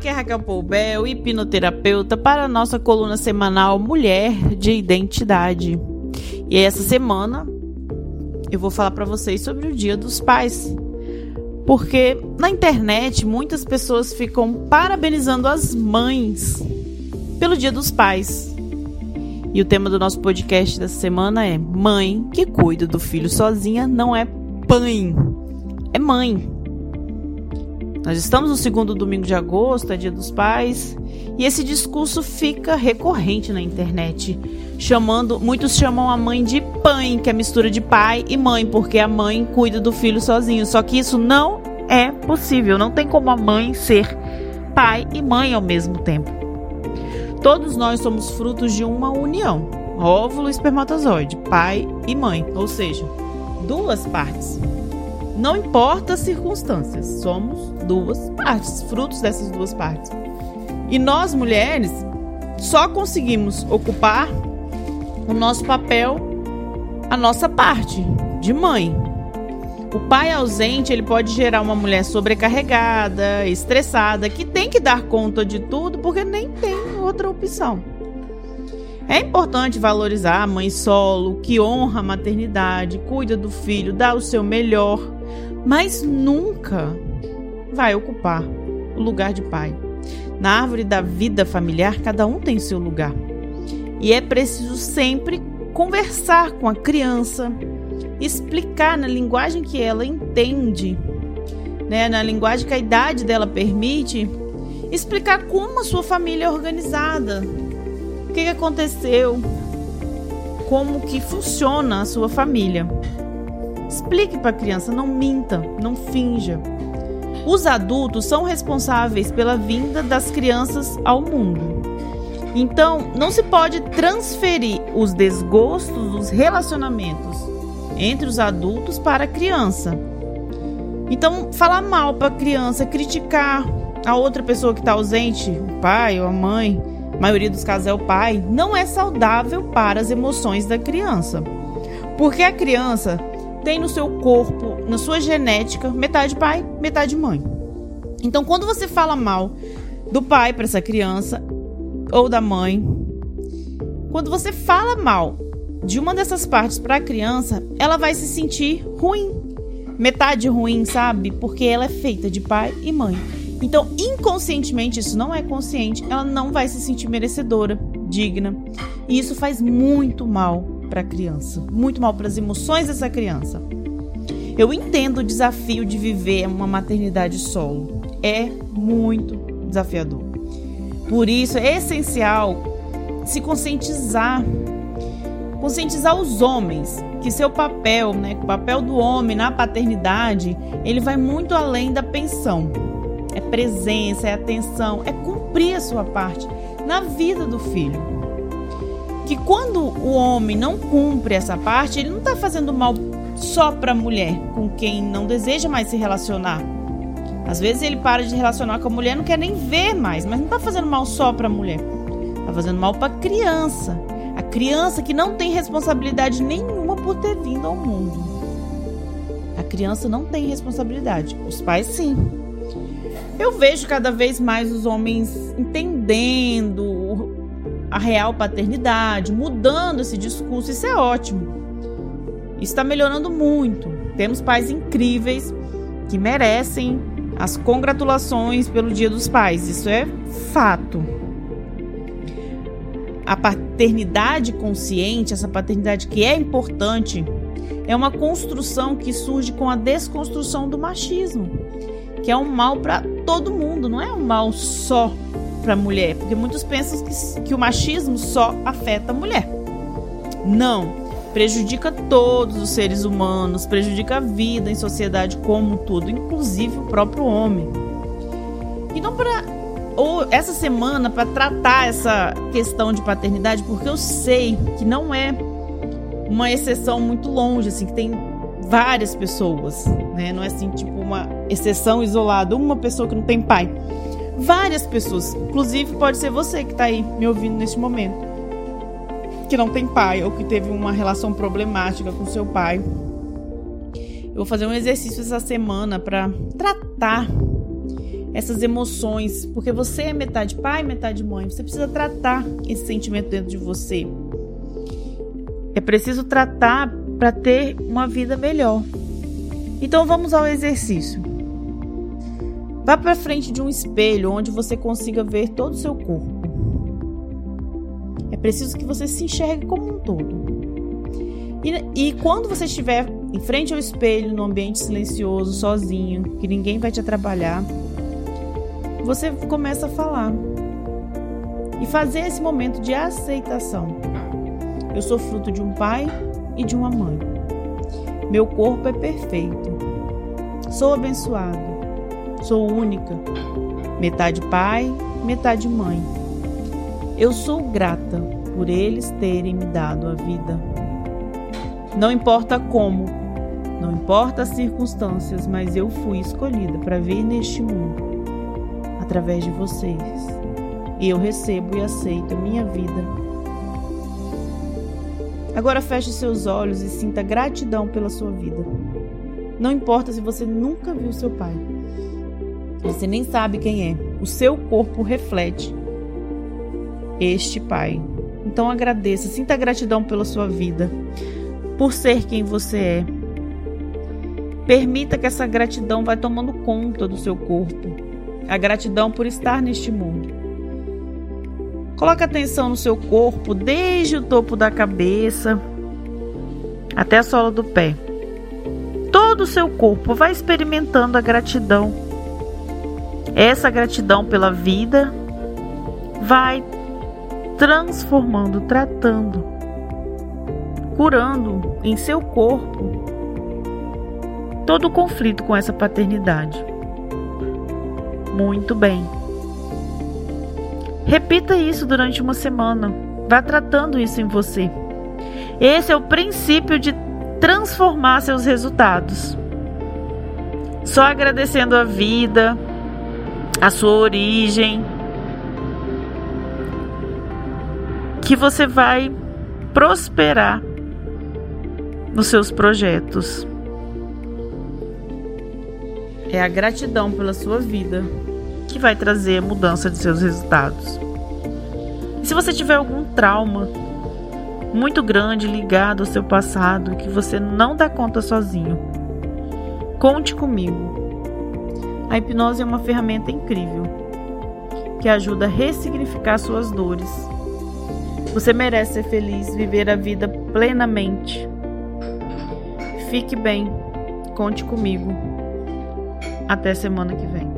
aqui é Raquel Poubel, hipnoterapeuta para a nossa coluna semanal Mulher de Identidade. E essa semana eu vou falar para vocês sobre o Dia dos Pais. Porque na internet muitas pessoas ficam parabenizando as mães pelo Dia dos Pais. E o tema do nosso podcast dessa semana é: Mãe que cuida do filho sozinha não é pai, é mãe. Nós estamos no segundo domingo de agosto, é Dia dos Pais, e esse discurso fica recorrente na internet, chamando, muitos chamam a mãe de pai, que é mistura de pai e mãe, porque a mãe cuida do filho sozinho. Só que isso não é possível, não tem como a mãe ser pai e mãe ao mesmo tempo. Todos nós somos frutos de uma união, óvulo e espermatozoide, pai e mãe, ou seja, duas partes. Não importa as circunstâncias, somos duas partes, frutos dessas duas partes. E nós, mulheres, só conseguimos ocupar o nosso papel, a nossa parte de mãe. O pai ausente, ele pode gerar uma mulher sobrecarregada, estressada, que tem que dar conta de tudo porque nem tem outra opção. É importante valorizar a mãe solo, que honra a maternidade, cuida do filho, dá o seu melhor mas nunca vai ocupar o lugar de pai. Na árvore da vida familiar, cada um tem seu lugar. E é preciso sempre conversar com a criança, explicar na linguagem que ela entende, né, na linguagem que a idade dela permite, explicar como a sua família é organizada, o que, aconteceu, como que funciona a sua família. Explique para a criança, não minta, não finja. Os adultos são responsáveis pela vinda das crianças ao mundo. Então, não se pode transferir os desgostos dos relacionamentos entre os adultos para a criança. Então, falar mal para a criança, criticar a outra pessoa que está ausente, o pai ou a mãe, maioria dos casos é o pai, não é saudável para as emoções da criança. Porque a criança tem no seu corpo, na sua genética, metade pai, metade mãe. Então, quando você fala mal do pai para essa criança ou da mãe, quando você fala mal de uma dessas partes para a criança, ela vai se sentir ruim. Metade ruim, sabe? Porque ela é feita de pai e mãe. Então, inconscientemente, isso não é consciente, ela não vai se sentir merecedora, digna. E isso faz muito mal para a criança, muito mal para as emoções dessa criança. Eu entendo o desafio de viver uma maternidade solo. É muito desafiador. Por isso é essencial se conscientizar, conscientizar os homens que seu papel, né, o papel do homem na paternidade, ele vai muito além da pensão. É presença, é atenção, é cumprir a sua parte na vida do filho que quando o homem não cumpre essa parte, ele não está fazendo mal só para a mulher com quem não deseja mais se relacionar. Às vezes ele para de relacionar com a mulher, não quer nem ver mais, mas não está fazendo mal só para a mulher. Está fazendo mal para a criança. A criança que não tem responsabilidade nenhuma por ter vindo ao mundo. A criança não tem responsabilidade. Os pais sim. Eu vejo cada vez mais os homens entendendo a real paternidade, mudando esse discurso. Isso é ótimo. Está melhorando muito. Temos pais incríveis que merecem as congratulações pelo Dia dos Pais. Isso é fato. A paternidade consciente, essa paternidade que é importante, é uma construção que surge com a desconstrução do machismo, que é um mal para todo mundo, não é um mal só para mulher, porque muitos pensam que, que o machismo só afeta a mulher. Não, prejudica todos os seres humanos, prejudica a vida em sociedade como um todo, inclusive o próprio homem. Então, para ou essa semana para tratar essa questão de paternidade, porque eu sei que não é uma exceção muito longe, assim, que tem várias pessoas, né? Não é assim tipo uma exceção isolada, uma pessoa que não tem pai várias pessoas. Inclusive, pode ser você que está aí me ouvindo neste momento, que não tem pai ou que teve uma relação problemática com seu pai. Eu vou fazer um exercício essa semana para tratar essas emoções, porque você é metade pai, metade mãe. Você precisa tratar esse sentimento dentro de você. É preciso tratar para ter uma vida melhor. Então vamos ao exercício. Vá para frente de um espelho onde você consiga ver todo o seu corpo. É preciso que você se enxergue como um todo. E, e quando você estiver em frente ao espelho, num ambiente silencioso, sozinho, que ninguém vai te atrapalhar, você começa a falar e fazer esse momento de aceitação. Eu sou fruto de um pai e de uma mãe. Meu corpo é perfeito. Sou abençoado. Sou única. Metade pai, metade mãe. Eu sou grata por eles terem me dado a vida. Não importa como, não importa as circunstâncias, mas eu fui escolhida para vir neste mundo através de vocês. E eu recebo e aceito a minha vida. Agora feche seus olhos e sinta gratidão pela sua vida. Não importa se você nunca viu seu pai. Você nem sabe quem é. O seu corpo reflete este pai. Então agradeça, sinta gratidão pela sua vida, por ser quem você é. Permita que essa gratidão vá tomando conta do seu corpo a gratidão por estar neste mundo. Coloque atenção no seu corpo, desde o topo da cabeça até a sola do pé. Todo o seu corpo vai experimentando a gratidão. Essa gratidão pela vida vai transformando, tratando, curando em seu corpo todo o conflito com essa paternidade muito bem. Repita isso durante uma semana. Vá tratando isso em você. Esse é o princípio de transformar seus resultados. Só agradecendo a vida, a sua origem, que você vai prosperar nos seus projetos. É a gratidão pela sua vida vai trazer mudança de seus resultados. E se você tiver algum trauma muito grande ligado ao seu passado que você não dá conta sozinho, conte comigo. A hipnose é uma ferramenta incrível que ajuda a ressignificar suas dores. Você merece ser feliz, viver a vida plenamente. Fique bem, conte comigo. Até semana que vem.